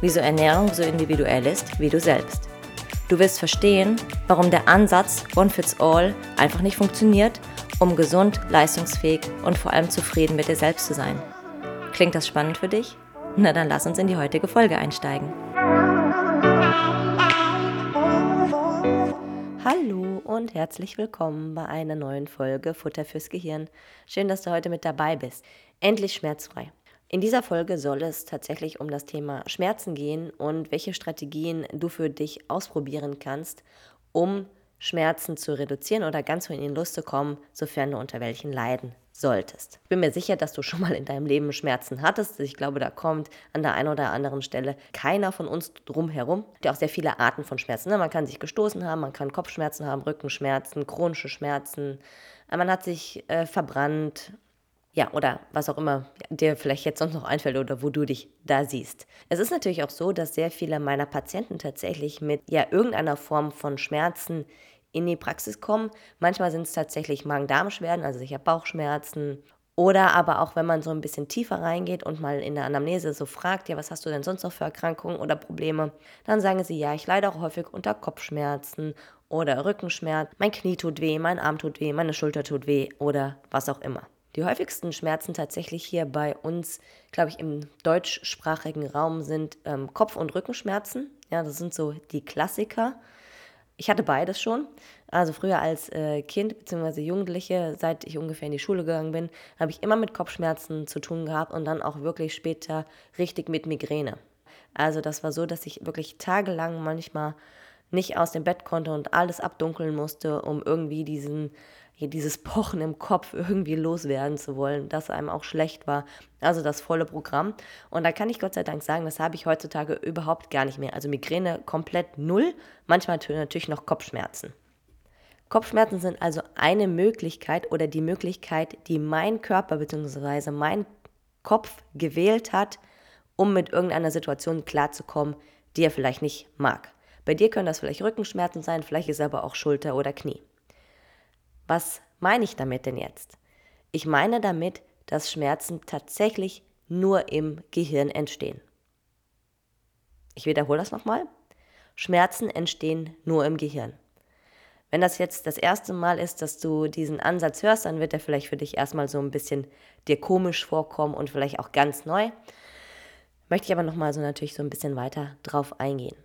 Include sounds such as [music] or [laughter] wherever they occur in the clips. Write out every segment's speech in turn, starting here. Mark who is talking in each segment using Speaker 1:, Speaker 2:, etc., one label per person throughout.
Speaker 1: wieso Ernährung so individuell ist wie du selbst. Du wirst verstehen, warum der Ansatz One Fits All einfach nicht funktioniert, um gesund, leistungsfähig und vor allem zufrieden mit dir selbst zu sein. Klingt das spannend für dich? Na dann lass uns in die heutige Folge einsteigen. Hallo und herzlich willkommen bei einer neuen Folge Futter fürs Gehirn. Schön, dass du heute mit dabei bist. Endlich schmerzfrei. In dieser Folge soll es tatsächlich um das Thema Schmerzen gehen und welche Strategien du für dich ausprobieren kannst, um Schmerzen zu reduzieren oder ganz in die Lust zu kommen, sofern du unter welchen leiden solltest. Ich bin mir sicher, dass du schon mal in deinem Leben Schmerzen hattest. Ich glaube, da kommt an der einen oder anderen Stelle keiner von uns drum herum. Es gibt auch sehr viele Arten von Schmerzen. Ne? Man kann sich gestoßen haben, man kann Kopfschmerzen haben, Rückenschmerzen, chronische Schmerzen. Man hat sich äh, verbrannt, ja, oder was auch immer dir vielleicht jetzt sonst noch einfällt oder wo du dich da siehst. Es ist natürlich auch so, dass sehr viele meiner Patienten tatsächlich mit ja irgendeiner Form von Schmerzen in die Praxis kommen. Manchmal sind es tatsächlich Magen-Darm-Beschwerden, also sicher Bauchschmerzen. Oder aber auch, wenn man so ein bisschen tiefer reingeht und mal in der Anamnese so fragt, ja, was hast du denn sonst noch für Erkrankungen oder Probleme, dann sagen sie, ja, ich leide auch häufig unter Kopfschmerzen oder Rückenschmerz, mein Knie tut weh, mein Arm tut weh, meine Schulter tut weh oder was auch immer. Die häufigsten Schmerzen tatsächlich hier bei uns, glaube ich, im deutschsprachigen Raum sind ähm, Kopf- und Rückenschmerzen. Ja, das sind so die Klassiker. Ich hatte beides schon. Also früher als äh, Kind bzw. Jugendliche, seit ich ungefähr in die Schule gegangen bin, habe ich immer mit Kopfschmerzen zu tun gehabt und dann auch wirklich später richtig mit Migräne. Also das war so, dass ich wirklich tagelang manchmal nicht aus dem Bett konnte und alles abdunkeln musste, um irgendwie diesen dieses Pochen im Kopf irgendwie loswerden zu wollen, dass einem auch schlecht war. Also das volle Programm. Und da kann ich Gott sei Dank sagen, das habe ich heutzutage überhaupt gar nicht mehr. Also Migräne komplett null, manchmal natürlich noch Kopfschmerzen. Kopfschmerzen sind also eine Möglichkeit oder die Möglichkeit, die mein Körper bzw. mein Kopf gewählt hat, um mit irgendeiner Situation klarzukommen, die er vielleicht nicht mag. Bei dir können das vielleicht Rückenschmerzen sein, vielleicht ist aber auch Schulter oder Knie. Was meine ich damit denn jetzt? Ich meine damit, dass Schmerzen tatsächlich nur im Gehirn entstehen. Ich wiederhole das nochmal. Schmerzen entstehen nur im Gehirn. Wenn das jetzt das erste Mal ist, dass du diesen Ansatz hörst, dann wird er vielleicht für dich erstmal so ein bisschen dir komisch vorkommen und vielleicht auch ganz neu. Möchte ich aber nochmal so natürlich so ein bisschen weiter drauf eingehen.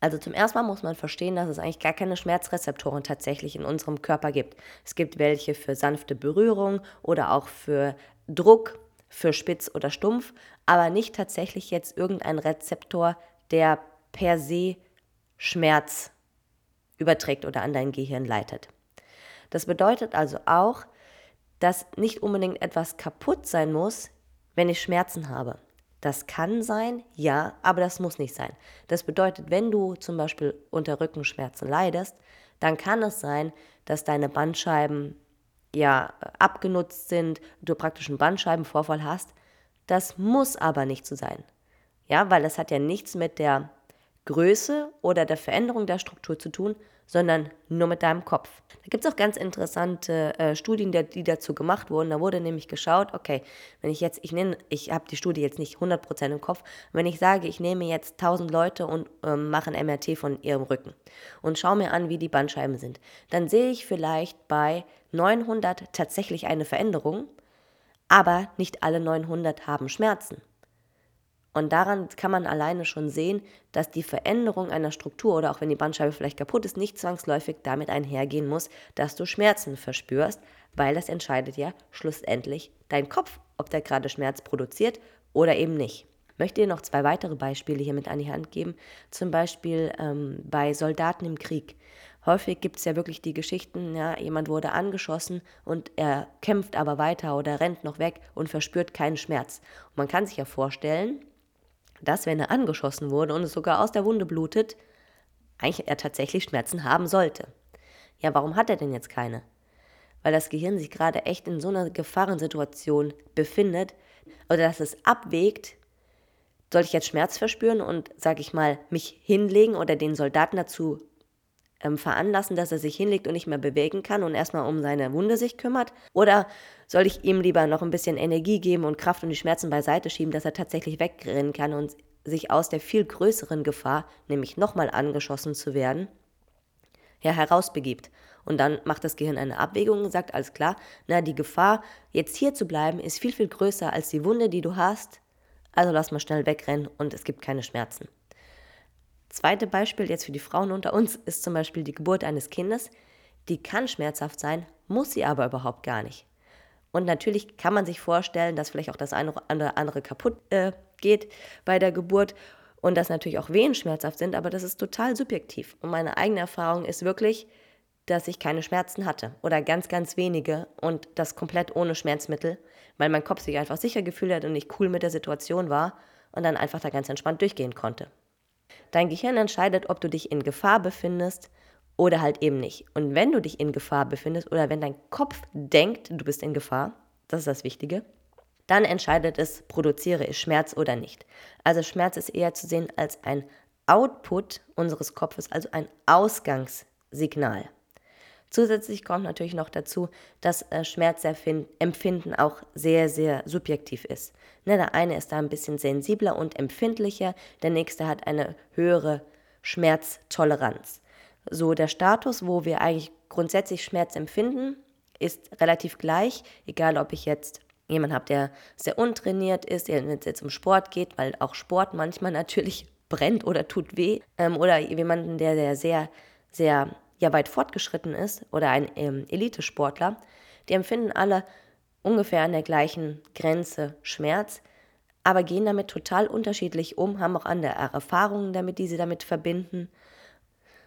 Speaker 1: Also zum ersten Mal muss man verstehen, dass es eigentlich gar keine Schmerzrezeptoren tatsächlich in unserem Körper gibt. Es gibt welche für sanfte Berührung oder auch für Druck, für spitz oder stumpf, aber nicht tatsächlich jetzt irgendein Rezeptor, der per se Schmerz überträgt oder an dein Gehirn leitet. Das bedeutet also auch, dass nicht unbedingt etwas kaputt sein muss, wenn ich Schmerzen habe. Das kann sein, ja, aber das muss nicht sein. Das bedeutet, wenn du zum Beispiel unter Rückenschmerzen leidest, dann kann es sein, dass deine Bandscheiben ja abgenutzt sind, du praktisch einen Bandscheibenvorfall hast. Das muss aber nicht so sein. Ja, weil das hat ja nichts mit der Größe oder der Veränderung der Struktur zu tun, sondern nur mit deinem Kopf. Da gibt es auch ganz interessante äh, Studien, die, die, dazu gemacht wurden. Da wurde nämlich geschaut, okay, wenn ich jetzt, ich nenne, ich habe die Studie jetzt nicht 100% im Kopf, wenn ich sage, ich nehme jetzt 1000 Leute und ähm, mache ein MRT von ihrem Rücken und schaue mir an, wie die Bandscheiben sind, dann sehe ich vielleicht bei 900 tatsächlich eine Veränderung, aber nicht alle 900 haben Schmerzen. Und daran kann man alleine schon sehen, dass die Veränderung einer Struktur oder auch wenn die Bandscheibe vielleicht kaputt ist, nicht zwangsläufig damit einhergehen muss, dass du Schmerzen verspürst, weil das entscheidet ja schlussendlich dein Kopf, ob der gerade Schmerz produziert oder eben nicht. Ich möchte dir noch zwei weitere Beispiele hier mit an die Hand geben. Zum Beispiel ähm, bei Soldaten im Krieg. Häufig gibt es ja wirklich die Geschichten, ja, jemand wurde angeschossen und er kämpft aber weiter oder rennt noch weg und verspürt keinen Schmerz. Und man kann sich ja vorstellen, dass, wenn er angeschossen wurde und es sogar aus der Wunde blutet, eigentlich er tatsächlich Schmerzen haben sollte. Ja, warum hat er denn jetzt keine? Weil das Gehirn sich gerade echt in so einer Gefahrensituation befindet oder dass es abwägt, soll ich jetzt Schmerz verspüren und, sag ich mal, mich hinlegen oder den Soldaten dazu ähm, veranlassen, dass er sich hinlegt und nicht mehr bewegen kann und erstmal um seine Wunde sich kümmert? Oder soll ich ihm lieber noch ein bisschen Energie geben und Kraft und die Schmerzen beiseite schieben, dass er tatsächlich wegrennen kann und sich aus der viel größeren Gefahr, nämlich nochmal angeschossen zu werden, ja, herausbegibt. Und dann macht das Gehirn eine Abwägung und sagt, alles klar, na, die Gefahr, jetzt hier zu bleiben, ist viel, viel größer als die Wunde, die du hast. Also lass mal schnell wegrennen und es gibt keine Schmerzen. Zweite Beispiel jetzt für die Frauen unter uns ist zum Beispiel die Geburt eines Kindes. Die kann schmerzhaft sein, muss sie aber überhaupt gar nicht. Und natürlich kann man sich vorstellen, dass vielleicht auch das eine oder andere kaputt äh, geht bei der Geburt und dass natürlich auch Wehen schmerzhaft sind, aber das ist total subjektiv. Und meine eigene Erfahrung ist wirklich, dass ich keine Schmerzen hatte oder ganz, ganz wenige und das komplett ohne Schmerzmittel, weil mein Kopf sich einfach sicher gefühlt hat und ich cool mit der Situation war und dann einfach da ganz entspannt durchgehen konnte. Dein Gehirn entscheidet, ob du dich in Gefahr befindest oder halt eben nicht. Und wenn du dich in Gefahr befindest oder wenn dein Kopf denkt, du bist in Gefahr, das ist das Wichtige, dann entscheidet es, produziere ich Schmerz oder nicht. Also Schmerz ist eher zu sehen als ein Output unseres Kopfes, also ein Ausgangssignal. Zusätzlich kommt natürlich noch dazu, dass äh, Schmerzempfinden auch sehr, sehr subjektiv ist. Ne, der eine ist da ein bisschen sensibler und empfindlicher, der nächste hat eine höhere Schmerztoleranz. So, der Status, wo wir eigentlich grundsätzlich Schmerz empfinden, ist relativ gleich, egal ob ich jetzt jemanden habe, der sehr untrainiert ist, der jetzt zum Sport geht, weil auch Sport manchmal [laughs] natürlich brennt oder tut weh, ähm, oder jemanden, der, der sehr, sehr ja, weit fortgeschritten ist oder ein ähm, Elitesportler, die empfinden alle ungefähr an der gleichen Grenze Schmerz, aber gehen damit total unterschiedlich um, haben auch andere Erfahrungen damit, die sie damit verbinden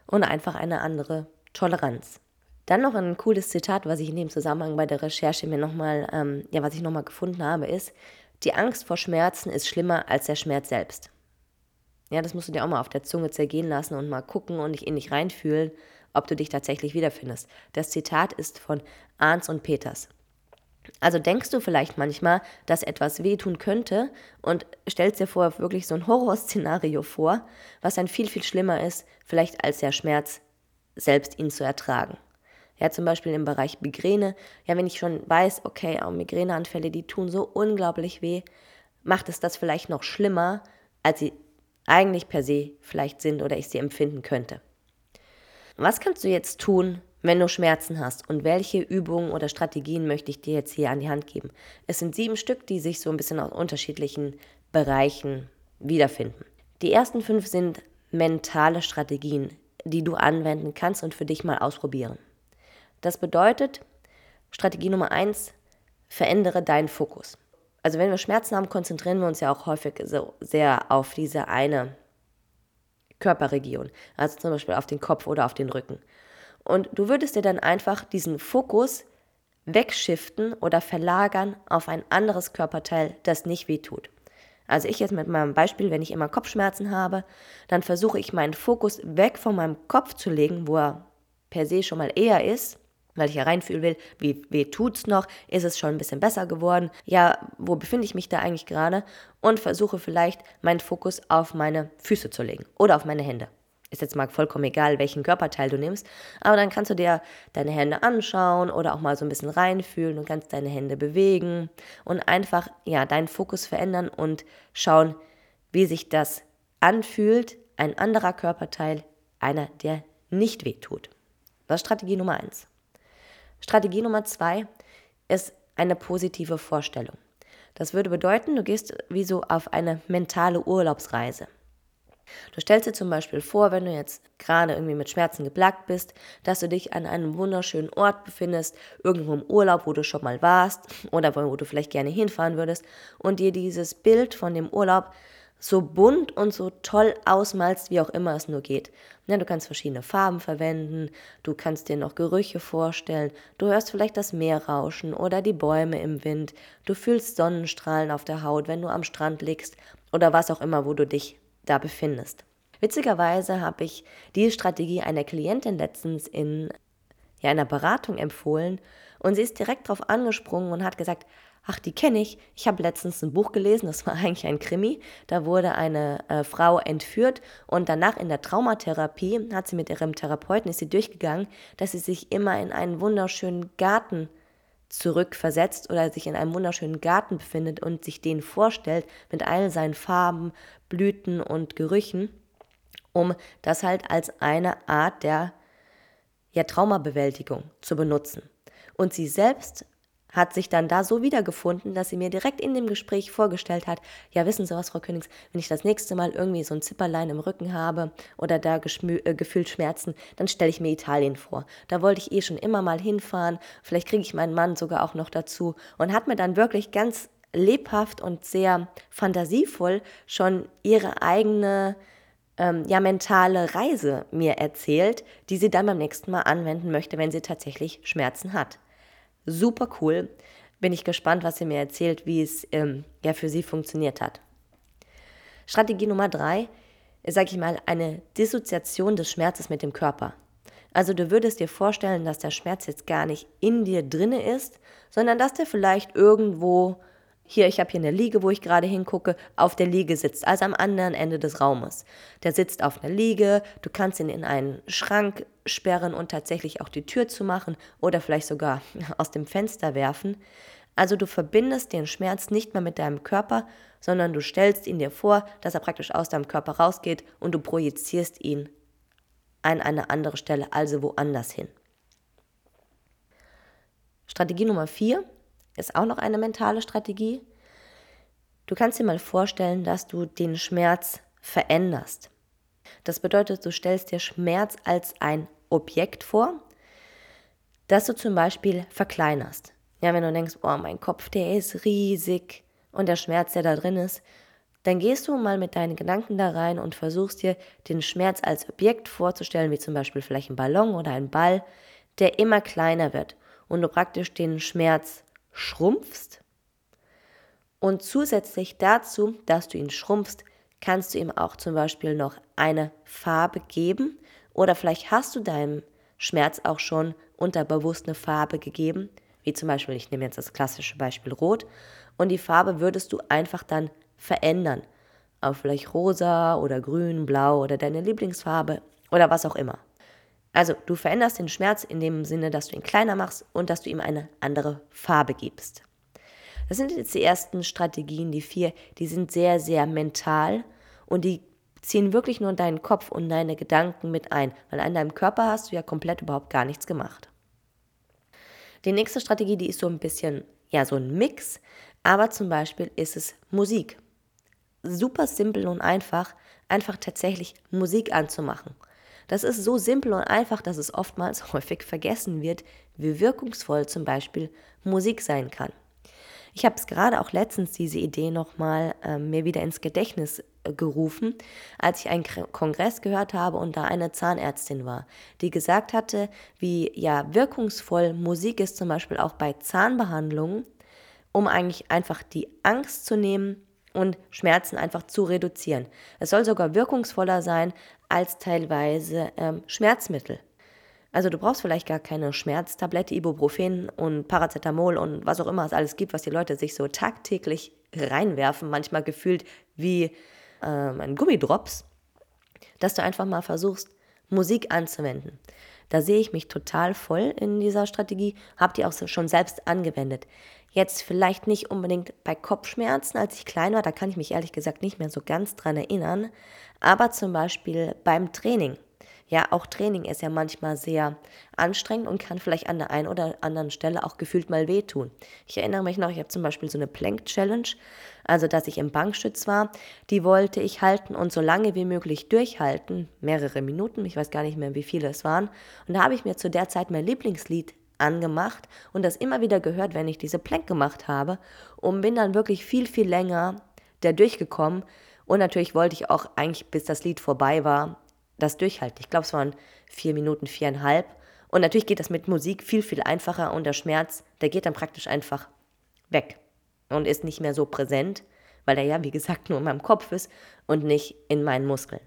Speaker 1: und einfach eine andere Toleranz. Dann noch ein cooles Zitat, was ich in dem Zusammenhang bei der Recherche mir nochmal, ähm, ja, was ich nochmal gefunden habe, ist, die Angst vor Schmerzen ist schlimmer als der Schmerz selbst. Ja, das musst du dir auch mal auf der Zunge zergehen lassen und mal gucken und dich in dich reinfühlen, ob du dich tatsächlich wiederfindest. Das Zitat ist von Arns und Peters. Also denkst du vielleicht manchmal, dass etwas wehtun könnte und stellst dir vor wirklich so ein Horrorszenario vor, was dann viel, viel schlimmer ist, vielleicht als der Schmerz selbst ihn zu ertragen. Ja, zum Beispiel im Bereich Migräne. Ja, wenn ich schon weiß, okay, auch Migräneanfälle, die tun so unglaublich weh, macht es das vielleicht noch schlimmer, als sie eigentlich per se vielleicht sind oder ich sie empfinden könnte. Was kannst du jetzt tun, wenn du Schmerzen hast und welche Übungen oder Strategien möchte ich dir jetzt hier an die Hand geben? Es sind sieben Stück, die sich so ein bisschen aus unterschiedlichen Bereichen wiederfinden. Die ersten fünf sind mentale Strategien, die du anwenden kannst und für dich mal ausprobieren. Das bedeutet, Strategie Nummer eins, verändere deinen Fokus. Also wenn wir Schmerzen haben, konzentrieren wir uns ja auch häufig so sehr auf diese eine Körperregion, also zum Beispiel auf den Kopf oder auf den Rücken. Und du würdest dir dann einfach diesen Fokus wegschiften oder verlagern auf ein anderes Körperteil, das nicht wehtut. Also ich jetzt mit meinem Beispiel, wenn ich immer Kopfschmerzen habe, dann versuche ich meinen Fokus weg von meinem Kopf zu legen, wo er per se schon mal eher ist, weil ich hereinfühlen will, wie weh tut's noch, ist es schon ein bisschen besser geworden, ja, wo befinde ich mich da eigentlich gerade und versuche vielleicht meinen Fokus auf meine Füße zu legen oder auf meine Hände ist jetzt mal vollkommen egal, welchen Körperteil du nimmst, aber dann kannst du dir deine Hände anschauen oder auch mal so ein bisschen reinfühlen und kannst deine Hände bewegen und einfach ja deinen Fokus verändern und schauen, wie sich das anfühlt, ein anderer Körperteil, einer, der nicht wehtut. Das ist Strategie Nummer eins. Strategie Nummer zwei ist eine positive Vorstellung. Das würde bedeuten, du gehst wie so auf eine mentale Urlaubsreise. Du stellst dir zum Beispiel vor, wenn du jetzt gerade irgendwie mit Schmerzen geplagt bist, dass du dich an einem wunderschönen Ort befindest, irgendwo im Urlaub, wo du schon mal warst oder wo du vielleicht gerne hinfahren würdest und dir dieses Bild von dem Urlaub so bunt und so toll ausmalst, wie auch immer es nur geht. Ja, du kannst verschiedene Farben verwenden, du kannst dir noch Gerüche vorstellen, du hörst vielleicht das Meer rauschen oder die Bäume im Wind, du fühlst Sonnenstrahlen auf der Haut, wenn du am Strand liegst oder was auch immer, wo du dich da befindest. Witzigerweise habe ich diese Strategie einer Klientin letztens in ja, einer Beratung empfohlen und sie ist direkt darauf angesprungen und hat gesagt, ach, die kenne ich. Ich habe letztens ein Buch gelesen, das war [laughs] eigentlich ein Krimi. Da wurde eine äh, Frau entführt und danach in der Traumatherapie hat sie mit ihrem Therapeuten, ist sie durchgegangen, dass sie sich immer in einen wunderschönen Garten zurückversetzt oder sich in einem wunderschönen Garten befindet und sich den vorstellt mit all seinen Farben, Blüten und Gerüchen, um das halt als eine Art der ja, Traumabewältigung zu benutzen. Und sie selbst hat sich dann da so wiedergefunden, dass sie mir direkt in dem Gespräch vorgestellt hat, ja wissen Sie was, Frau Königs, wenn ich das nächste Mal irgendwie so ein Zipperlein im Rücken habe oder da äh, gefühlt Schmerzen, dann stelle ich mir Italien vor. Da wollte ich eh schon immer mal hinfahren, vielleicht kriege ich meinen Mann sogar auch noch dazu und hat mir dann wirklich ganz lebhaft und sehr fantasievoll schon ihre eigene ähm, ja, mentale Reise mir erzählt, die sie dann beim nächsten Mal anwenden möchte, wenn sie tatsächlich Schmerzen hat. Super cool. Bin ich gespannt, was sie mir erzählt, wie es ähm, ja für sie funktioniert hat. Strategie Nummer drei sag ich mal, eine Dissoziation des Schmerzes mit dem Körper. Also du würdest dir vorstellen, dass der Schmerz jetzt gar nicht in dir drinne ist, sondern dass der vielleicht irgendwo hier, ich habe hier eine Liege, wo ich gerade hingucke, auf der Liege sitzt, also am anderen Ende des Raumes. Der sitzt auf einer Liege, du kannst ihn in einen Schrank sperren und tatsächlich auch die Tür zu machen oder vielleicht sogar [laughs] aus dem Fenster werfen. Also du verbindest den Schmerz nicht mehr mit deinem Körper, sondern du stellst ihn dir vor, dass er praktisch aus deinem Körper rausgeht und du projizierst ihn an eine andere Stelle, also woanders hin. Strategie Nummer vier ist auch noch eine mentale Strategie. Du kannst dir mal vorstellen, dass du den Schmerz veränderst. Das bedeutet, du stellst dir Schmerz als ein Objekt vor, das du zum Beispiel verkleinerst. Ja, wenn du denkst, oh, mein Kopf, der ist riesig und der Schmerz, der da drin ist, dann gehst du mal mit deinen Gedanken da rein und versuchst dir den Schmerz als Objekt vorzustellen, wie zum Beispiel vielleicht ein Ballon oder ein Ball, der immer kleiner wird und du praktisch den Schmerz schrumpfst. Und zusätzlich dazu, dass du ihn schrumpfst, kannst du ihm auch zum Beispiel noch eine Farbe geben oder vielleicht hast du deinem Schmerz auch schon unterbewusst eine Farbe gegeben, wie zum Beispiel, ich nehme jetzt das klassische Beispiel Rot, und die Farbe würdest du einfach dann verändern auf vielleicht rosa oder grün, blau oder deine Lieblingsfarbe oder was auch immer. Also du veränderst den Schmerz in dem Sinne, dass du ihn kleiner machst und dass du ihm eine andere Farbe gibst. Das sind jetzt die ersten Strategien, die vier, die sind sehr, sehr mental und die ziehen wirklich nur deinen Kopf und deine Gedanken mit ein, weil an deinem Körper hast du ja komplett überhaupt gar nichts gemacht. Die nächste Strategie, die ist so ein bisschen, ja, so ein Mix, aber zum Beispiel ist es Musik. Super simpel und einfach, einfach tatsächlich Musik anzumachen. Das ist so simpel und einfach, dass es oftmals [laughs] häufig vergessen wird, wie wirkungsvoll zum Beispiel Musik sein kann. Ich habe es gerade auch letztens diese Idee nochmal äh, mir wieder ins Gedächtnis äh, gerufen, als ich einen Kongress gehört habe und da eine Zahnärztin war, die gesagt hatte, wie ja wirkungsvoll Musik ist zum Beispiel auch bei Zahnbehandlungen, um eigentlich einfach die Angst zu nehmen und Schmerzen einfach zu reduzieren. Es soll sogar wirkungsvoller sein als teilweise ähm, Schmerzmittel. Also du brauchst vielleicht gar keine Schmerztablette, Ibuprofen und Paracetamol und was auch immer es alles gibt, was die Leute sich so tagtäglich reinwerfen, manchmal gefühlt wie ähm, ein Gummidrops, dass du einfach mal versuchst, Musik anzuwenden. Da sehe ich mich total voll in dieser Strategie, habe die auch schon selbst angewendet. Jetzt vielleicht nicht unbedingt bei Kopfschmerzen, als ich klein war, da kann ich mich ehrlich gesagt nicht mehr so ganz dran erinnern, aber zum Beispiel beim Training. Ja, auch Training ist ja manchmal sehr anstrengend und kann vielleicht an der einen oder anderen Stelle auch gefühlt mal wehtun. Ich erinnere mich noch, ich habe zum Beispiel so eine Plank Challenge, also dass ich im Bankstütz war, die wollte ich halten und so lange wie möglich durchhalten, mehrere Minuten, ich weiß gar nicht mehr, wie viele es waren. Und da habe ich mir zu der Zeit mein Lieblingslied angemacht und das immer wieder gehört, wenn ich diese Plank gemacht habe und bin dann wirklich viel, viel länger da durchgekommen. Und natürlich wollte ich auch eigentlich, bis das Lied vorbei war, das durchhalten. Ich glaube, es waren vier Minuten, viereinhalb. Und natürlich geht das mit Musik viel, viel einfacher und der Schmerz, der geht dann praktisch einfach weg und ist nicht mehr so präsent, weil er ja, wie gesagt, nur in meinem Kopf ist und nicht in meinen Muskeln.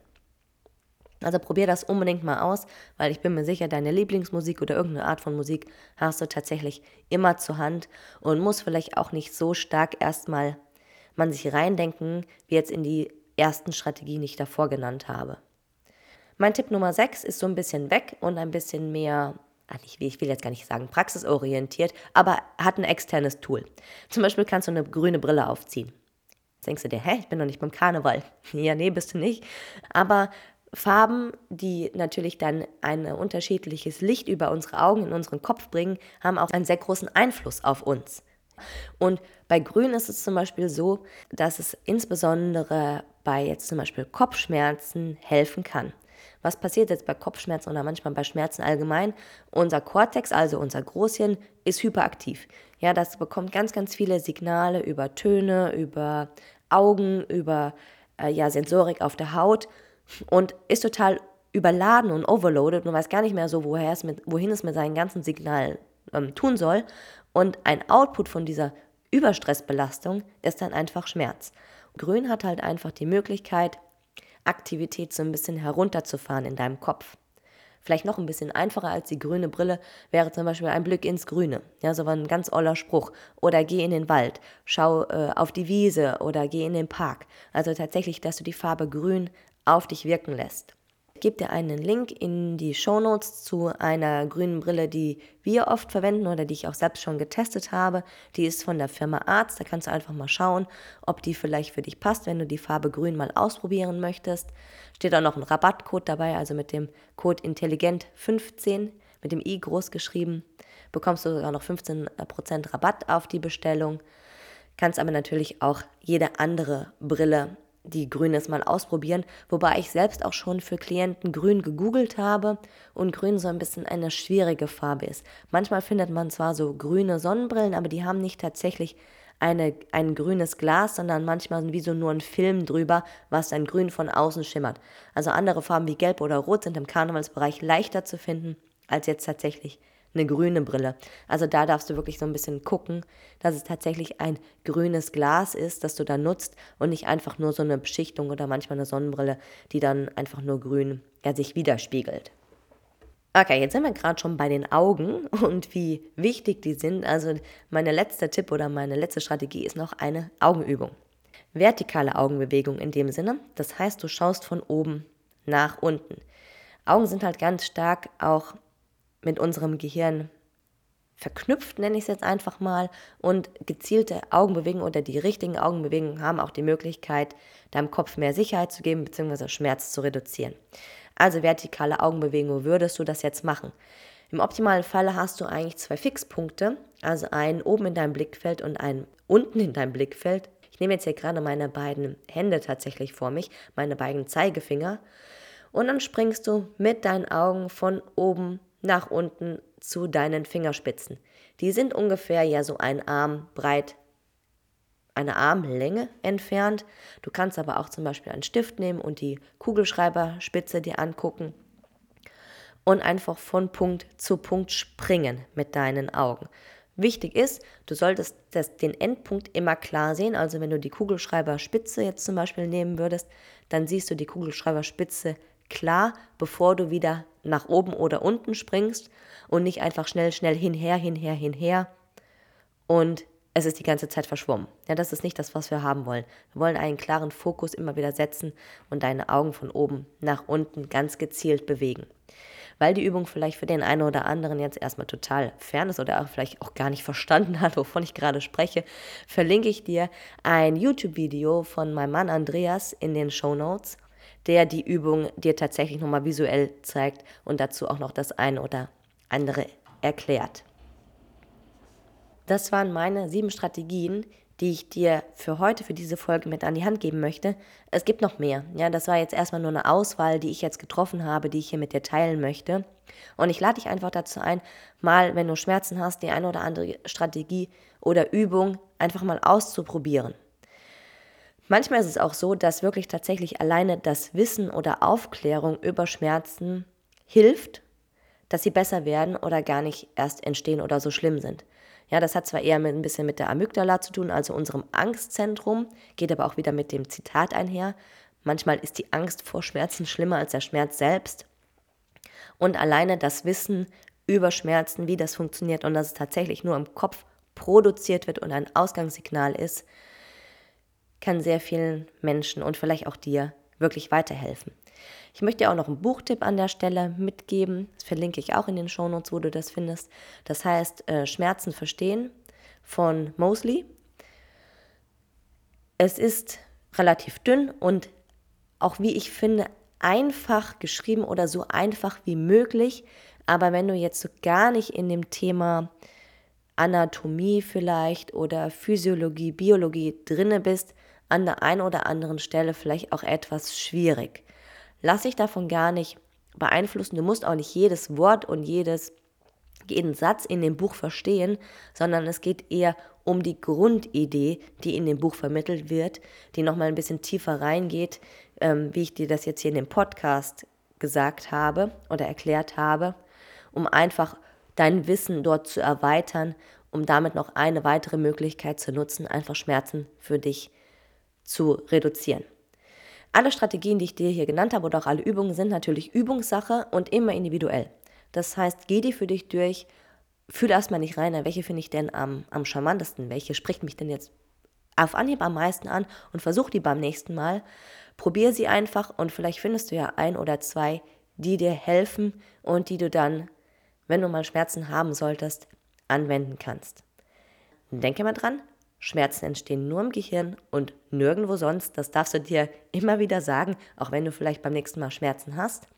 Speaker 1: Also probier das unbedingt mal aus, weil ich bin mir sicher, deine Lieblingsmusik oder irgendeine Art von Musik hast du tatsächlich immer zur Hand und muss vielleicht auch nicht so stark erstmal man sich reindenken, wie jetzt in die ersten Strategien, die ich davor genannt habe. Mein Tipp Nummer 6 ist so ein bisschen weg und ein bisschen mehr, ich will jetzt gar nicht sagen praxisorientiert, aber hat ein externes Tool. Zum Beispiel kannst du eine grüne Brille aufziehen. Jetzt denkst du dir, hä, ich bin doch nicht beim Karneval. [laughs] ja, nee, bist du nicht. Aber Farben, die natürlich dann ein unterschiedliches Licht über unsere Augen in unseren Kopf bringen, haben auch einen sehr großen Einfluss auf uns. Und bei Grün ist es zum Beispiel so, dass es insbesondere bei jetzt zum Beispiel Kopfschmerzen helfen kann. Was passiert jetzt bei Kopfschmerzen oder manchmal bei Schmerzen allgemein? Unser Kortex, also unser Großhirn, ist hyperaktiv. Ja, das bekommt ganz, ganz viele Signale über Töne, über Augen, über äh, ja, Sensorik auf der Haut und ist total überladen und overloaded und weiß gar nicht mehr so, woher es mit, wohin es mit seinen ganzen Signalen ähm, tun soll. Und ein Output von dieser Überstressbelastung ist dann einfach Schmerz. Grün hat halt einfach die Möglichkeit, Aktivität so ein bisschen herunterzufahren in deinem Kopf. Vielleicht noch ein bisschen einfacher als die grüne Brille wäre zum Beispiel ein Blick ins Grüne. Ja, so ein ganz oller Spruch. Oder geh in den Wald, schau äh, auf die Wiese oder geh in den Park. Also tatsächlich, dass du die Farbe Grün auf dich wirken lässt. Gebe dir einen Link in die Shownotes zu einer grünen Brille, die wir oft verwenden oder die ich auch selbst schon getestet habe. Die ist von der Firma Arzt. Da kannst du einfach mal schauen, ob die vielleicht für dich passt, wenn du die Farbe grün mal ausprobieren möchtest. Steht auch noch ein Rabattcode dabei, also mit dem Code intelligent15 mit dem i groß geschrieben, bekommst du sogar noch 15% Rabatt auf die Bestellung. Kannst aber natürlich auch jede andere Brille die Grünes mal ausprobieren, wobei ich selbst auch schon für Klienten grün gegoogelt habe und grün so ein bisschen eine schwierige Farbe ist. Manchmal findet man zwar so grüne Sonnenbrillen, aber die haben nicht tatsächlich eine, ein grünes Glas, sondern manchmal wie so nur ein Film drüber, was dann grün von außen schimmert. Also andere Farben wie gelb oder rot sind im Karnevalsbereich leichter zu finden als jetzt tatsächlich eine grüne Brille. Also da darfst du wirklich so ein bisschen gucken, dass es tatsächlich ein grünes Glas ist, das du da nutzt und nicht einfach nur so eine Beschichtung oder manchmal eine Sonnenbrille, die dann einfach nur grün ja, sich widerspiegelt. Okay, jetzt sind wir gerade schon bei den Augen [laughs] und wie wichtig die sind. Also mein letzter Tipp oder meine letzte Strategie ist noch eine Augenübung. Vertikale Augenbewegung in dem Sinne. Das heißt, du schaust von oben nach unten. Augen sind halt ganz stark auch mit unserem Gehirn verknüpft, nenne ich es jetzt einfach mal. Und gezielte Augenbewegungen oder die richtigen Augenbewegungen haben auch die Möglichkeit, deinem Kopf mehr Sicherheit zu geben bzw. Schmerz zu reduzieren. Also vertikale Augenbewegungen, würdest du das jetzt machen? Im optimalen Falle hast du eigentlich zwei Fixpunkte, also einen oben in deinem Blickfeld und einen unten in deinem Blickfeld. Ich nehme jetzt hier gerade meine beiden Hände tatsächlich vor mich, meine beiden Zeigefinger. Und dann springst du mit deinen Augen von oben nach unten zu deinen Fingerspitzen. Die sind ungefähr ja so ein Arm breit, eine Armlänge entfernt. Du kannst aber auch zum Beispiel einen Stift nehmen und die Kugelschreiberspitze dir angucken und einfach von Punkt zu Punkt springen mit deinen Augen. Wichtig ist, du solltest das, den Endpunkt immer klar sehen. Also wenn du die Kugelschreiberspitze jetzt zum Beispiel nehmen würdest, dann siehst du die Kugelschreiberspitze klar, bevor du wieder nach oben oder unten springst und nicht einfach schnell, schnell hinher, hinher, hinher und es ist die ganze Zeit verschwommen. Ja, das ist nicht das, was wir haben wollen. Wir wollen einen klaren Fokus immer wieder setzen und deine Augen von oben nach unten ganz gezielt bewegen. Weil die Übung vielleicht für den einen oder anderen jetzt erstmal total fern ist oder auch vielleicht auch gar nicht verstanden hat, wovon ich gerade spreche, verlinke ich dir ein YouTube-Video von meinem Mann Andreas in den Show Notes der die Übung dir tatsächlich nochmal visuell zeigt und dazu auch noch das eine oder andere erklärt. Das waren meine sieben Strategien, die ich dir für heute, für diese Folge mit an die Hand geben möchte. Es gibt noch mehr. Ja, das war jetzt erstmal nur eine Auswahl, die ich jetzt getroffen habe, die ich hier mit dir teilen möchte. Und ich lade dich einfach dazu ein, mal, wenn du Schmerzen hast, die eine oder andere Strategie oder Übung einfach mal auszuprobieren. Manchmal ist es auch so, dass wirklich tatsächlich alleine das Wissen oder Aufklärung über Schmerzen hilft, dass sie besser werden oder gar nicht erst entstehen oder so schlimm sind. Ja, das hat zwar eher mit, ein bisschen mit der Amygdala zu tun, also unserem Angstzentrum, geht aber auch wieder mit dem Zitat einher. Manchmal ist die Angst vor Schmerzen schlimmer als der Schmerz selbst. Und alleine das Wissen über Schmerzen, wie das funktioniert und dass es tatsächlich nur im Kopf produziert wird und ein Ausgangssignal ist, kann sehr vielen Menschen und vielleicht auch dir wirklich weiterhelfen. Ich möchte dir auch noch einen Buchtipp an der Stelle mitgeben. Das verlinke ich auch in den Shownotes, wo du das findest. Das heißt äh, Schmerzen verstehen von Mosley. Es ist relativ dünn und auch wie ich finde einfach geschrieben oder so einfach wie möglich. Aber wenn du jetzt so gar nicht in dem Thema Anatomie vielleicht oder Physiologie, Biologie drinne bist, an der einen oder anderen Stelle vielleicht auch etwas schwierig. Lass dich davon gar nicht beeinflussen. Du musst auch nicht jedes Wort und jedes, jeden Satz in dem Buch verstehen, sondern es geht eher um die Grundidee, die in dem Buch vermittelt wird, die nochmal ein bisschen tiefer reingeht, ähm, wie ich dir das jetzt hier in dem Podcast gesagt habe oder erklärt habe, um einfach dein Wissen dort zu erweitern, um damit noch eine weitere Möglichkeit zu nutzen, einfach Schmerzen für dich zu reduzieren. Alle Strategien, die ich dir hier genannt habe oder auch alle Übungen sind natürlich Übungssache und immer individuell. Das heißt, geh die für dich durch, fühle erstmal nicht rein, welche finde ich denn am, am charmantesten, welche spricht mich denn jetzt auf Anhieb am meisten an und versuch die beim nächsten Mal. Probier sie einfach und vielleicht findest du ja ein oder zwei, die dir helfen und die du dann, wenn du mal Schmerzen haben solltest, anwenden kannst. Denke mal dran, Schmerzen entstehen nur im Gehirn und nirgendwo sonst. Das darfst du dir immer wieder sagen, auch wenn du vielleicht beim nächsten Mal Schmerzen hast.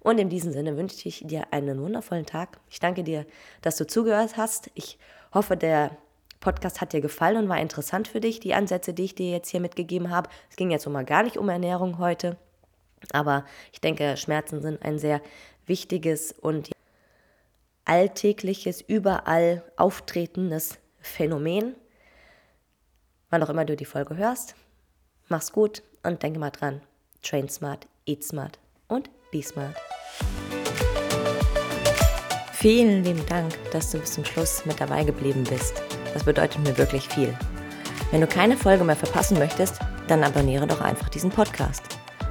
Speaker 1: Und in diesem Sinne wünsche ich dir einen wundervollen Tag. Ich danke dir, dass du zugehört hast. Ich hoffe, der Podcast hat dir gefallen und war interessant für dich, die Ansätze, die ich dir jetzt hier mitgegeben habe. Es ging jetzt mal gar nicht um Ernährung heute, aber ich denke, Schmerzen sind ein sehr wichtiges und alltägliches, überall auftretendes Phänomen wann auch immer du die Folge hörst. Mach's gut und denke mal dran. Train smart, eat smart und be smart. Vielen lieben Dank, dass du bis zum Schluss mit dabei geblieben bist. Das bedeutet mir wirklich viel. Wenn du keine Folge mehr verpassen möchtest, dann abonniere doch einfach diesen Podcast.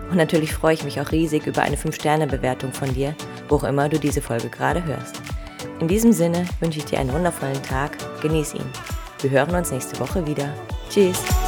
Speaker 1: Und natürlich freue ich mich auch riesig über eine 5-Sterne-Bewertung von dir, wo auch immer du diese Folge gerade hörst. In diesem Sinne wünsche ich dir einen wundervollen Tag, genieß ihn. Wir hören uns nächste Woche wieder. Cheers.